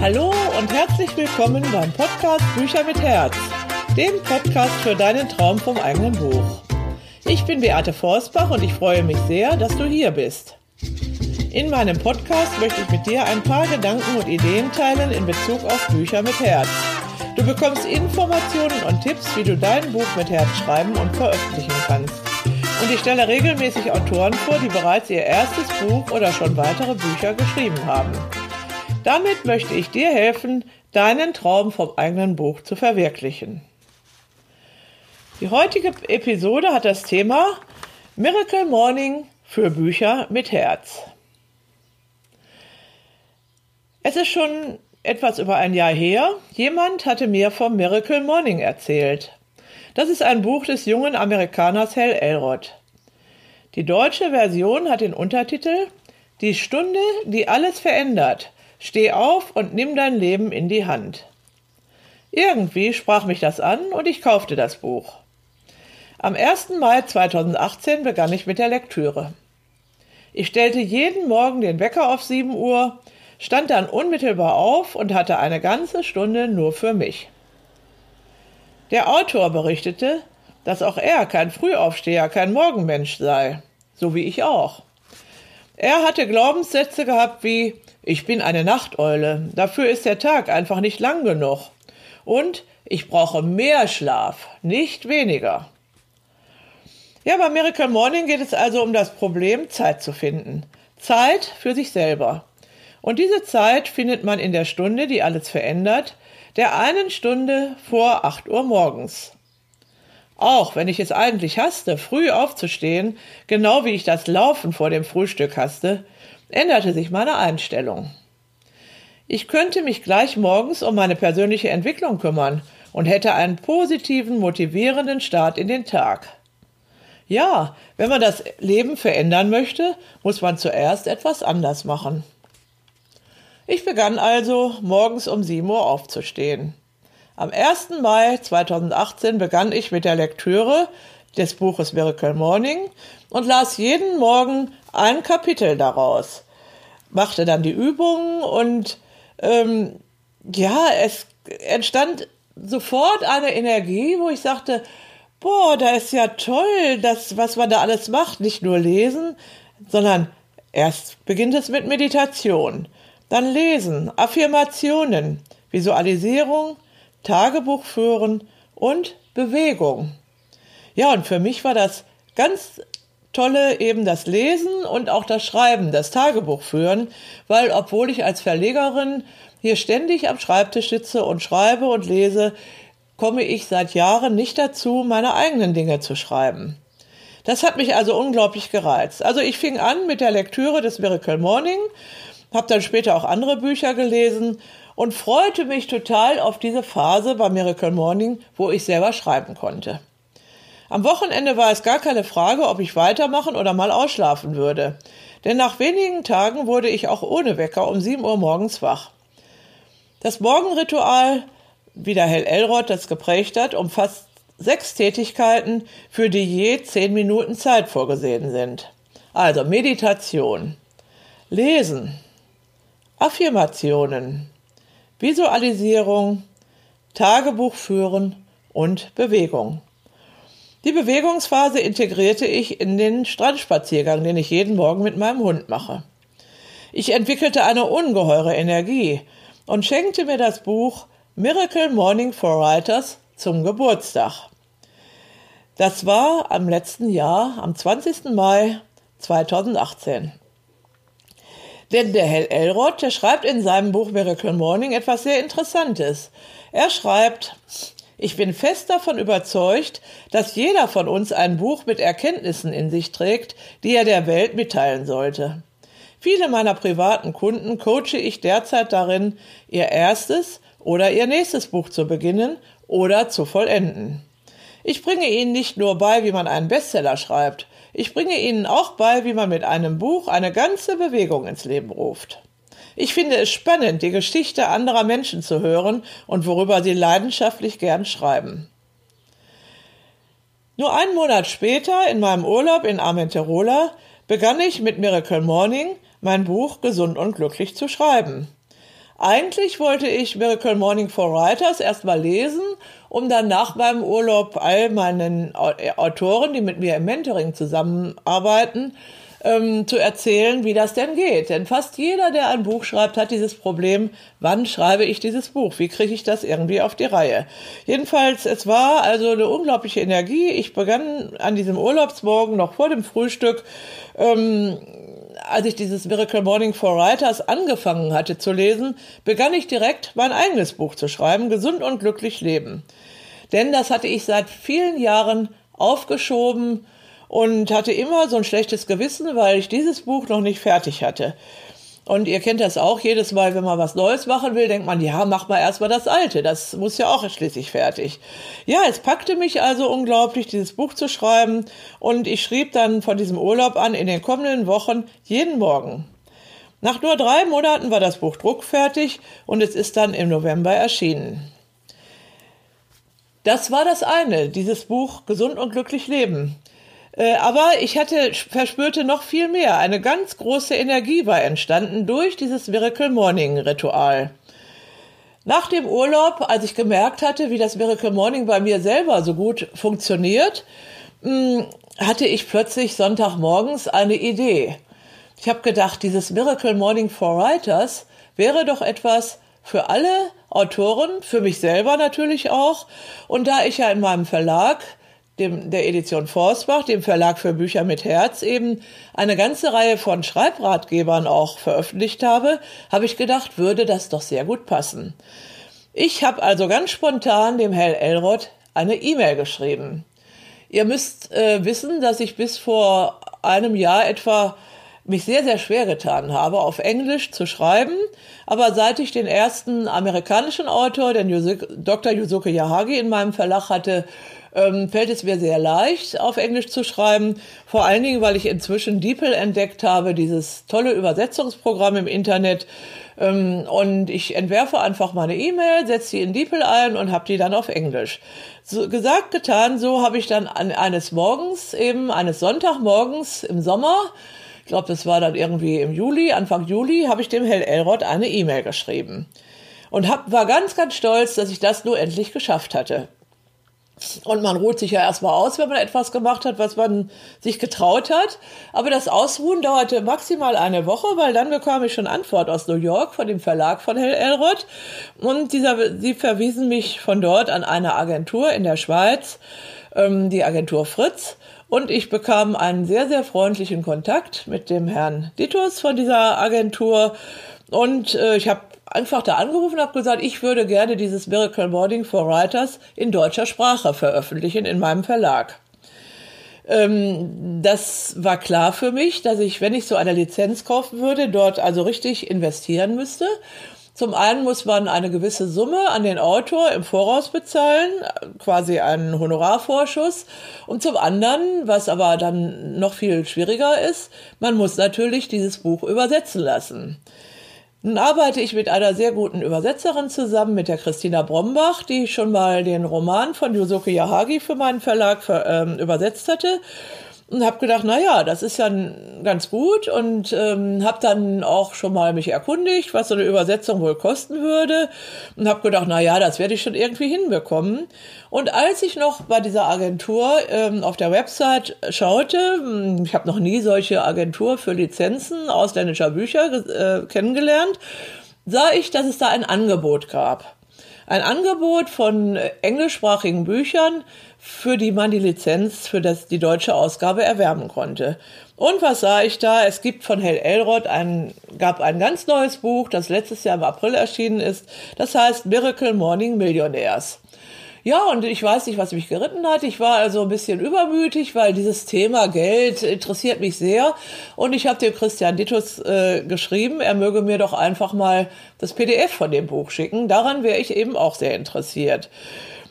Hallo und herzlich willkommen beim Podcast Bücher mit Herz, dem Podcast für deinen Traum vom eigenen Buch. Ich bin Beate Forsbach und ich freue mich sehr, dass du hier bist. In meinem Podcast möchte ich mit dir ein paar Gedanken und Ideen teilen in Bezug auf Bücher mit Herz. Du bekommst Informationen und Tipps, wie du dein Buch mit Herz schreiben und veröffentlichen kannst. Und ich stelle regelmäßig Autoren vor, die bereits ihr erstes Buch oder schon weitere Bücher geschrieben haben. Damit möchte ich dir helfen, deinen Traum vom eigenen Buch zu verwirklichen. Die heutige Episode hat das Thema Miracle Morning für Bücher mit Herz. Es ist schon etwas über ein Jahr her. Jemand hatte mir vom Miracle Morning erzählt. Das ist ein Buch des jungen Amerikaners Hal Elrod. Die deutsche Version hat den Untertitel Die Stunde, die alles verändert. Steh auf und nimm dein Leben in die Hand. Irgendwie sprach mich das an und ich kaufte das Buch. Am 1. Mai 2018 begann ich mit der Lektüre. Ich stellte jeden Morgen den Wecker auf 7 Uhr, stand dann unmittelbar auf und hatte eine ganze Stunde nur für mich. Der Autor berichtete, dass auch er kein Frühaufsteher, kein Morgenmensch sei, so wie ich auch. Er hatte Glaubenssätze gehabt wie ich bin eine Nachteule, dafür ist der Tag einfach nicht lang genug und ich brauche mehr Schlaf, nicht weniger. Ja, bei Miracle Morning geht es also um das Problem, Zeit zu finden. Zeit für sich selber. Und diese Zeit findet man in der Stunde, die alles verändert, der einen Stunde vor 8 Uhr morgens. Auch wenn ich es eigentlich hasste, früh aufzustehen, genau wie ich das Laufen vor dem Frühstück hasste, änderte sich meine Einstellung. Ich könnte mich gleich morgens um meine persönliche Entwicklung kümmern und hätte einen positiven, motivierenden Start in den Tag. Ja, wenn man das Leben verändern möchte, muss man zuerst etwas anders machen. Ich begann also morgens um 7 Uhr aufzustehen. Am 1. Mai 2018 begann ich mit der Lektüre des Buches Miracle Morning und las jeden Morgen ein Kapitel daraus, machte dann die Übungen und ähm, ja, es entstand sofort eine Energie, wo ich sagte, boah, da ist ja toll, das, was man da alles macht. Nicht nur lesen, sondern erst beginnt es mit Meditation, dann Lesen, Affirmationen, Visualisierung, Tagebuch führen und Bewegung. Ja, und für mich war das ganz tolle eben das Lesen und auch das Schreiben, das Tagebuch führen, weil obwohl ich als Verlegerin hier ständig am Schreibtisch sitze und schreibe und lese, komme ich seit Jahren nicht dazu, meine eigenen Dinge zu schreiben. Das hat mich also unglaublich gereizt. Also ich fing an mit der Lektüre des Miracle Morning, habe dann später auch andere Bücher gelesen und freute mich total auf diese Phase bei Miracle Morning, wo ich selber schreiben konnte. Am Wochenende war es gar keine Frage, ob ich weitermachen oder mal ausschlafen würde. Denn nach wenigen Tagen wurde ich auch ohne Wecker um 7 Uhr morgens wach. Das Morgenritual wie der Hell Elrod das geprägt hat, umfasst sechs Tätigkeiten, für die je zehn Minuten Zeit vorgesehen sind. Also Meditation, Lesen, Affirmationen, Visualisierung, Tagebuch führen und Bewegung. Die Bewegungsphase integrierte ich in den Strandspaziergang, den ich jeden Morgen mit meinem Hund mache. Ich entwickelte eine ungeheure Energie und schenkte mir das Buch Miracle Morning for Writers zum Geburtstag. Das war am letzten Jahr, am 20. Mai 2018. Denn der Hell Elrod, der schreibt in seinem Buch Miracle Morning etwas sehr Interessantes. Er schreibt, ich bin fest davon überzeugt, dass jeder von uns ein Buch mit Erkenntnissen in sich trägt, die er der Welt mitteilen sollte. Viele meiner privaten Kunden coache ich derzeit darin, ihr erstes oder ihr nächstes Buch zu beginnen oder zu vollenden. Ich bringe Ihnen nicht nur bei, wie man einen Bestseller schreibt, ich bringe Ihnen auch bei, wie man mit einem Buch eine ganze Bewegung ins Leben ruft. Ich finde es spannend, die Geschichte anderer Menschen zu hören und worüber sie leidenschaftlich gern schreiben. Nur einen Monat später, in meinem Urlaub in Armenterola, begann ich mit Miracle Morning mein Buch Gesund und glücklich zu schreiben. Eigentlich wollte ich Miracle Morning for Writers erstmal lesen, um dann nach meinem Urlaub all meinen Autoren, die mit mir im Mentoring zusammenarbeiten, ähm, zu erzählen, wie das denn geht. Denn fast jeder, der ein Buch schreibt, hat dieses Problem, wann schreibe ich dieses Buch? Wie kriege ich das irgendwie auf die Reihe? Jedenfalls, es war also eine unglaubliche Energie. Ich begann an diesem Urlaubsmorgen noch vor dem Frühstück, ähm, als ich dieses Miracle Morning for Writers angefangen hatte zu lesen, begann ich direkt mein eigenes Buch zu schreiben, Gesund und glücklich leben. Denn das hatte ich seit vielen Jahren aufgeschoben, und hatte immer so ein schlechtes Gewissen, weil ich dieses Buch noch nicht fertig hatte. Und ihr kennt das auch, jedes Mal, wenn man was Neues machen will, denkt man, ja, mach mal erstmal das Alte, das muss ja auch schließlich fertig. Ja, es packte mich also unglaublich, dieses Buch zu schreiben und ich schrieb dann von diesem Urlaub an in den kommenden Wochen jeden Morgen. Nach nur drei Monaten war das Buch druckfertig und es ist dann im November erschienen. Das war das eine, dieses Buch Gesund und glücklich leben. Äh, aber ich hatte, verspürte noch viel mehr. Eine ganz große Energie war entstanden durch dieses Miracle Morning Ritual. Nach dem Urlaub, als ich gemerkt hatte, wie das Miracle Morning bei mir selber so gut funktioniert, hm, hatte ich plötzlich Sonntagmorgens eine Idee. Ich habe gedacht, dieses Miracle Morning for Writers wäre doch etwas für alle Autoren, für mich selber natürlich auch. Und da ich ja in meinem Verlag dem, der Edition Forstbach, dem Verlag für Bücher mit Herz, eben eine ganze Reihe von Schreibratgebern auch veröffentlicht habe, habe ich gedacht, würde das doch sehr gut passen. Ich habe also ganz spontan dem Herrn Elrod eine E-Mail geschrieben. Ihr müsst äh, wissen, dass ich bis vor einem Jahr etwa mich sehr, sehr schwer getan habe, auf Englisch zu schreiben. Aber seit ich den ersten amerikanischen Autor, den Dr. Yusuke Yahagi, in meinem Verlag hatte, ähm, fällt es mir sehr leicht, auf Englisch zu schreiben. Vor allen Dingen, weil ich inzwischen DeepL entdeckt habe, dieses tolle Übersetzungsprogramm im Internet. Ähm, und ich entwerfe einfach meine E-Mail, setze sie in DeepL ein und habe die dann auf Englisch. So, gesagt, getan, so habe ich dann an, eines Morgens, eben eines Sonntagmorgens im Sommer, glaube, das war dann irgendwie im Juli, Anfang Juli, habe ich dem Hell Elrod eine E-Mail geschrieben. Und hab, war ganz, ganz stolz, dass ich das nur endlich geschafft hatte. Und man ruht sich ja erstmal aus, wenn man etwas gemacht hat, was man sich getraut hat. Aber das Ausruhen dauerte maximal eine Woche, weil dann bekam ich schon Antwort aus New York von dem Verlag von Hell Elrod. Und dieser, sie verwiesen mich von dort an eine Agentur in der Schweiz, ähm, die Agentur Fritz. Und ich bekam einen sehr, sehr freundlichen Kontakt mit dem Herrn Ditus von dieser Agentur. Und äh, ich habe einfach da angerufen und habe gesagt, ich würde gerne dieses Miracle Morning for Writers in deutscher Sprache veröffentlichen in meinem Verlag. Ähm, das war klar für mich, dass ich, wenn ich so eine Lizenz kaufen würde, dort also richtig investieren müsste. Zum einen muss man eine gewisse Summe an den Autor im Voraus bezahlen, quasi einen Honorarvorschuss. Und zum anderen, was aber dann noch viel schwieriger ist, man muss natürlich dieses Buch übersetzen lassen. Nun arbeite ich mit einer sehr guten Übersetzerin zusammen, mit der Christina Brombach, die schon mal den Roman von Yusuke Yahagi für meinen Verlag ähm, übersetzt hatte und habe gedacht, na ja, das ist ja ganz gut und ähm, habe dann auch schon mal mich erkundigt, was so eine Übersetzung wohl kosten würde und habe gedacht, na ja, das werde ich schon irgendwie hinbekommen. Und als ich noch bei dieser Agentur ähm, auf der Website schaute, hm, ich habe noch nie solche Agentur für Lizenzen ausländischer Bücher äh, kennengelernt, sah ich, dass es da ein Angebot gab. Ein Angebot von englischsprachigen Büchern, für die man die Lizenz für das, die deutsche Ausgabe erwerben konnte. Und was sah ich da? Es gibt von Hell Elrod ein, gab ein ganz neues Buch, das letztes Jahr im April erschienen ist. Das heißt Miracle Morning Millionaires. Ja, und ich weiß nicht, was mich geritten hat. Ich war also ein bisschen übermütig, weil dieses Thema Geld interessiert mich sehr. Und ich habe dem Christian Dittus äh, geschrieben, er möge mir doch einfach mal das PDF von dem Buch schicken. Daran wäre ich eben auch sehr interessiert.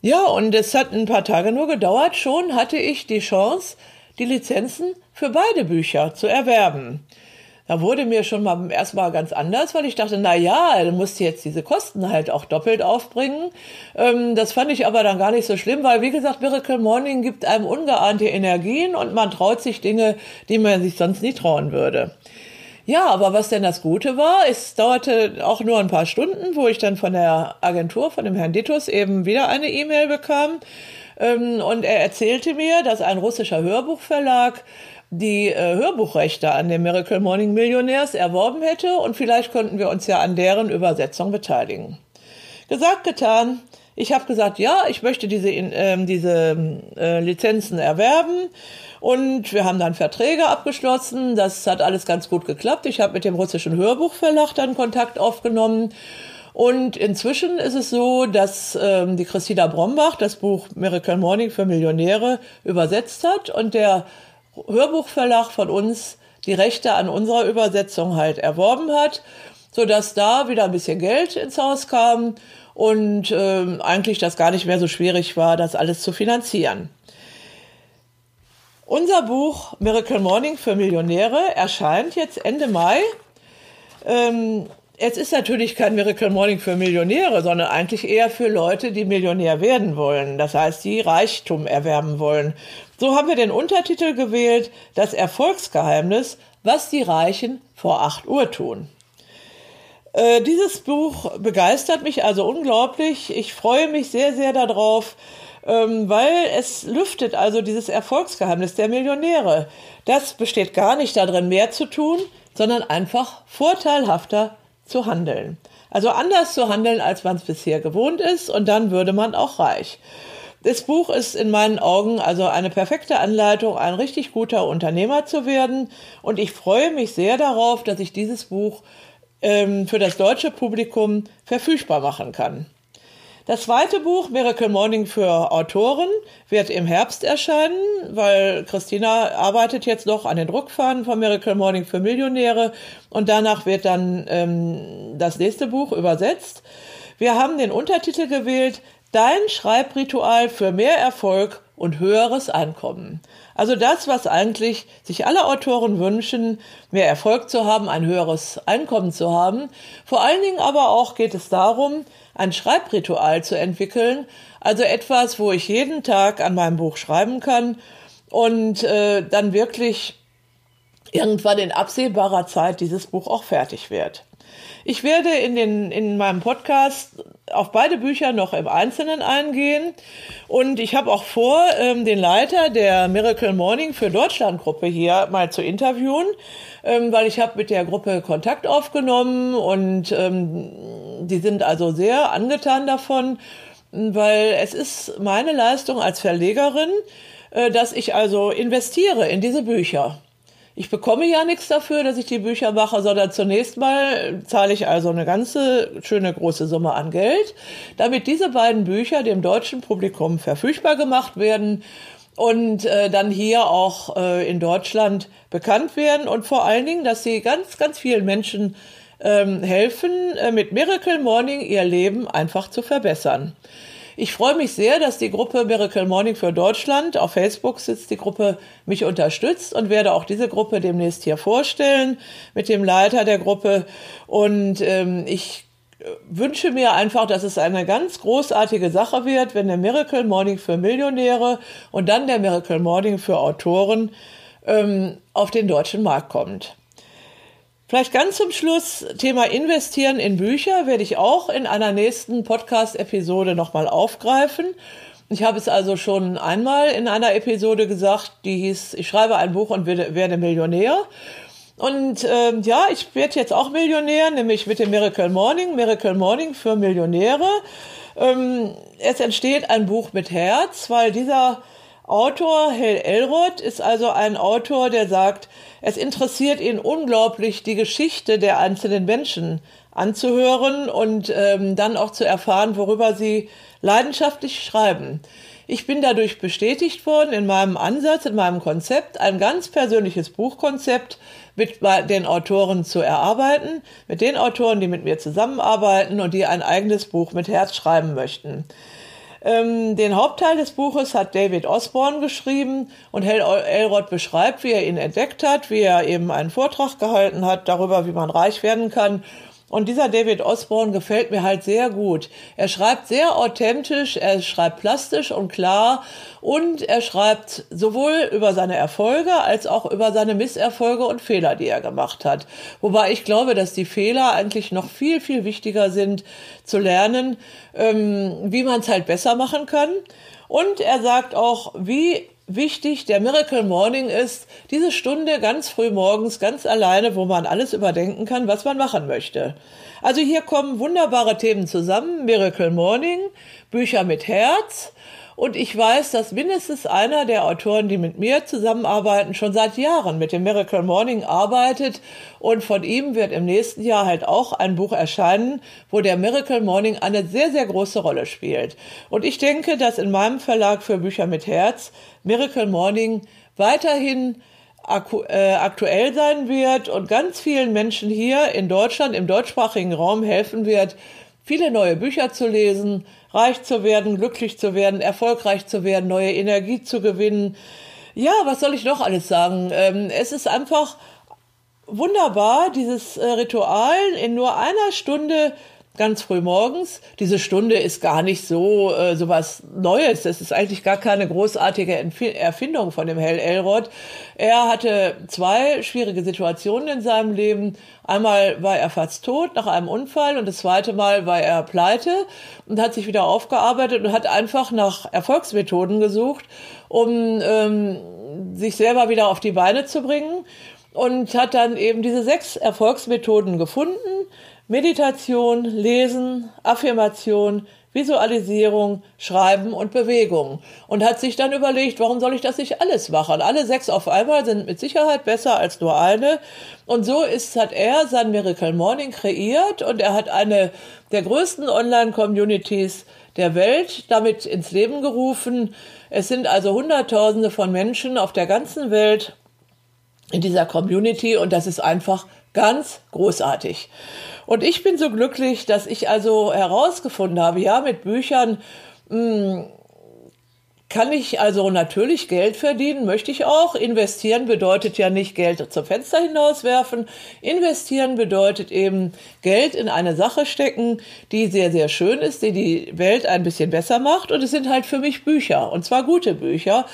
Ja, und es hat ein paar Tage nur gedauert. Schon hatte ich die Chance, die Lizenzen für beide Bücher zu erwerben. Da wurde mir schon mal erstmal ganz anders, weil ich dachte, na ja, du musst jetzt diese Kosten halt auch doppelt aufbringen. Ähm, das fand ich aber dann gar nicht so schlimm, weil wie gesagt, Miracle Morning gibt einem ungeahnte Energien und man traut sich Dinge, die man sich sonst nie trauen würde. Ja, aber was denn das Gute war, es dauerte auch nur ein paar Stunden, wo ich dann von der Agentur, von dem Herrn Ditus eben wieder eine E-Mail bekam. Ähm, und er erzählte mir, dass ein russischer Hörbuchverlag die äh, Hörbuchrechte an dem Miracle Morning Millionärs erworben hätte und vielleicht konnten wir uns ja an deren Übersetzung beteiligen. Gesagt, getan. Ich habe gesagt, ja, ich möchte diese, äh, diese äh, Lizenzen erwerben. Und wir haben dann Verträge abgeschlossen. Das hat alles ganz gut geklappt. Ich habe mit dem russischen Hörbuchverlag dann Kontakt aufgenommen. Und inzwischen ist es so, dass ähm, die Christina Brombach das Buch Miracle Morning für Millionäre übersetzt hat und der Hörbuchverlag von uns die Rechte an unserer Übersetzung halt erworben hat, so dass da wieder ein bisschen Geld ins Haus kam und äh, eigentlich das gar nicht mehr so schwierig war, das alles zu finanzieren. Unser Buch Miracle Morning für Millionäre erscheint jetzt Ende Mai. Ähm, es ist natürlich kein Miracle Morning für Millionäre, sondern eigentlich eher für Leute, die Millionär werden wollen. Das heißt, die Reichtum erwerben wollen. So haben wir den Untertitel gewählt, das Erfolgsgeheimnis, was die Reichen vor 8 Uhr tun. Äh, dieses Buch begeistert mich also unglaublich. Ich freue mich sehr, sehr darauf, ähm, weil es lüftet also dieses Erfolgsgeheimnis der Millionäre. Das besteht gar nicht darin, mehr zu tun, sondern einfach vorteilhafter zu handeln. Also anders zu handeln, als man es bisher gewohnt ist, und dann würde man auch reich. Das Buch ist in meinen Augen also eine perfekte Anleitung, ein richtig guter Unternehmer zu werden. Und ich freue mich sehr darauf, dass ich dieses Buch ähm, für das deutsche Publikum verfügbar machen kann. Das zweite Buch, Miracle Morning für Autoren, wird im Herbst erscheinen, weil Christina arbeitet jetzt noch an den Druckfahnen von Miracle Morning für Millionäre und danach wird dann ähm, das nächste Buch übersetzt. Wir haben den Untertitel gewählt, Dein Schreibritual für mehr Erfolg und höheres Einkommen. Also das, was eigentlich sich alle Autoren wünschen, mehr Erfolg zu haben, ein höheres Einkommen zu haben. Vor allen Dingen aber auch geht es darum, ein Schreibritual zu entwickeln, also etwas, wo ich jeden Tag an meinem Buch schreiben kann und äh, dann wirklich irgendwann in absehbarer Zeit dieses Buch auch fertig wird. Ich werde in, den, in meinem Podcast auf beide Bücher noch im Einzelnen eingehen. Und ich habe auch vor, ähm, den Leiter der Miracle Morning für Deutschland Gruppe hier mal zu interviewen, ähm, weil ich habe mit der Gruppe Kontakt aufgenommen und ähm, die sind also sehr angetan davon, weil es ist meine Leistung als Verlegerin, äh, dass ich also investiere in diese Bücher. Ich bekomme ja nichts dafür, dass ich die Bücher mache, sondern zunächst mal zahle ich also eine ganze schöne große Summe an Geld, damit diese beiden Bücher dem deutschen Publikum verfügbar gemacht werden und äh, dann hier auch äh, in Deutschland bekannt werden und vor allen Dingen, dass sie ganz, ganz vielen Menschen ähm, helfen, äh, mit Miracle Morning ihr Leben einfach zu verbessern. Ich freue mich sehr, dass die Gruppe Miracle Morning für Deutschland auf Facebook sitzt, die Gruppe mich unterstützt und werde auch diese Gruppe demnächst hier vorstellen mit dem Leiter der Gruppe. Und ähm, ich äh, wünsche mir einfach, dass es eine ganz großartige Sache wird, wenn der Miracle Morning für Millionäre und dann der Miracle Morning für Autoren ähm, auf den deutschen Markt kommt. Vielleicht ganz zum Schluss, Thema Investieren in Bücher werde ich auch in einer nächsten Podcast-Episode nochmal aufgreifen. Ich habe es also schon einmal in einer Episode gesagt, die hieß, ich schreibe ein Buch und werde, Millionär. Und äh, ja, ich werde jetzt auch Millionär, nämlich mit dem Miracle Morning, Miracle Morning für Millionäre. Ähm, es entsteht ein Buch mit Herz, weil dieser Autor, Hell Elrod, ist also ein Autor, der sagt, es interessiert ihn unglaublich, die Geschichte der einzelnen Menschen anzuhören und ähm, dann auch zu erfahren, worüber sie leidenschaftlich schreiben. Ich bin dadurch bestätigt worden in meinem Ansatz, in meinem Konzept, ein ganz persönliches Buchkonzept mit den Autoren zu erarbeiten, mit den Autoren, die mit mir zusammenarbeiten und die ein eigenes Buch mit Herz schreiben möchten. Ähm, den Hauptteil des Buches hat David Osborne geschrieben und Hal Elrod beschreibt, wie er ihn entdeckt hat, wie er eben einen Vortrag gehalten hat darüber, wie man reich werden kann Und dieser David Osborne gefällt mir halt sehr gut. Er schreibt sehr authentisch, er schreibt plastisch und klar und er schreibt sowohl über seine Erfolge als auch über seine Misserfolge und Fehler, die er gemacht hat. Wobei ich glaube, dass die Fehler eigentlich noch viel, viel wichtiger sind zu lernen, ähm, wie man es halt besser machen kann. Und er sagt auch, wie wichtig der Miracle Morning ist, diese Stunde ganz früh morgens, ganz alleine, wo man alles überdenken kann, was man machen möchte. Also hier kommen wunderbare Themen zusammen. Miracle Morning, Bücher mit Herz, und ich weiß, dass mindestens einer der Autoren, die mit mir zusammenarbeiten, schon seit Jahren mit dem Miracle Morning arbeitet. Und von ihm wird im nächsten Jahr halt auch ein Buch erscheinen, wo der Miracle Morning eine sehr, sehr große Rolle spielt. Und ich denke, dass in meinem Verlag für Bücher mit Herz Miracle Morning weiterhin äh, aktuell sein wird und ganz vielen Menschen hier in Deutschland, im deutschsprachigen Raum helfen wird, viele neue Bücher zu lesen, reich zu werden, glücklich zu werden, erfolgreich zu werden, neue Energie zu gewinnen. Ja, was soll ich noch alles sagen? Ähm, es ist einfach wunderbar, dieses äh, Ritual in nur einer Stunde ganz früh morgens. Diese Stunde ist gar nicht so äh, so was Neues. Das ist eigentlich gar keine großartige Erfindung von dem Hell Elrod. Er hatte zwei schwierige Situationen in seinem Leben. Einmal war er fast tot nach einem Unfall und das zweite Mal war er pleite und hat sich wieder aufgearbeitet und hat einfach nach Erfolgsmethoden gesucht, um ähm, sich selber wieder auf die Beine zu bringen und hat dann eben diese sechs Erfolgsmethoden gefunden Meditation, Lesen, Affirmation, Visualisierung, Schreiben und Bewegung und hat sich dann überlegt, warum soll ich das nicht alles machen? Alle sechs auf einmal sind mit Sicherheit besser als nur eine. Und so ist, hat er sein Miracle Morning kreiert und er hat eine der größten Online-Communities der Welt damit ins Leben gerufen. Es sind also Hunderttausende von Menschen auf der ganzen Welt in dieser Community und das ist einfach ganz großartig. Und ich bin so glücklich, dass ich also herausgefunden habe, ja, mit Büchern mh, hm, kann ich also natürlich Geld verdienen, möchte ich auch. Investieren bedeutet ja nicht Geld zum Fenster hinauswerfen. Investieren bedeutet eben Geld in eine Sache stecken, die sehr, sehr schön ist, die die Welt ein bisschen besser macht. Und es sind halt für mich Bücher, und zwar gute Bücher.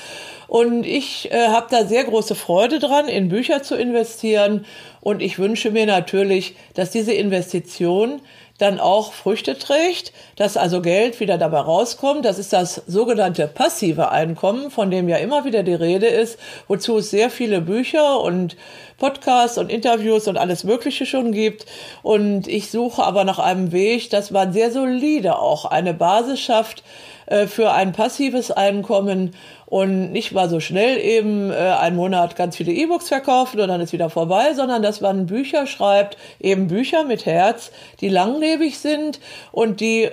Und ich äh, habe da sehr große Freude dran, in Bücher zu investieren. Und ich wünsche mir natürlich, dass diese Investition dann auch Früchte trägt, dass also Geld wieder dabei rauskommt. Das ist das sogenannte passive Einkommen, von dem ja immer wieder die Rede ist, wozu es sehr viele Bücher und Podcasts und Interviews und alles Mögliche schon gibt. Und ich suche aber nach einem Weg, dass man sehr solide auch eine Basis schafft äh, für ein passives Einkommen und nicht mal so schnell eben äh, einen Monat ganz viele E-Books verkaufen und dann ist wieder vorbei, sondern dass man Bücher schreibt, eben Bücher mit Herz, die langlebig sind und die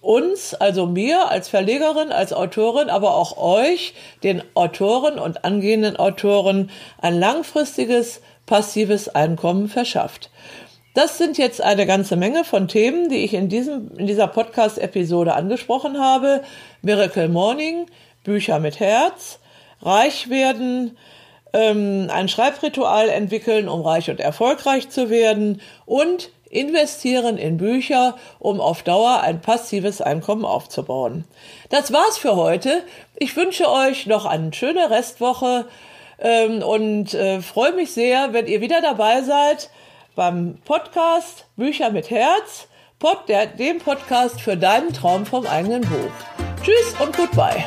uns, also mir als Verlegerin, als Autorin, aber auch euch, den Autoren und angehenden Autoren, ein langfristiges passives Einkommen verschafft. Das sind jetzt eine ganze Menge von Themen, die ich in, diesem, in dieser Podcast-Episode angesprochen habe. Miracle Morning, Bücher mit Herz, reich werden, ähm, ein Schreibritual entwickeln, um reich und erfolgreich zu werden und investieren in Bücher, um auf Dauer ein passives Einkommen aufzubauen. Das war's für heute. Ich wünsche euch noch eine schöne Restwoche ähm, und äh, freue mich sehr, wenn ihr wieder dabei seid beim Podcast Bücher mit Herz, Pod, der, dem Podcast für deinen Traum vom eigenen Buch. Tschüss und goodbye.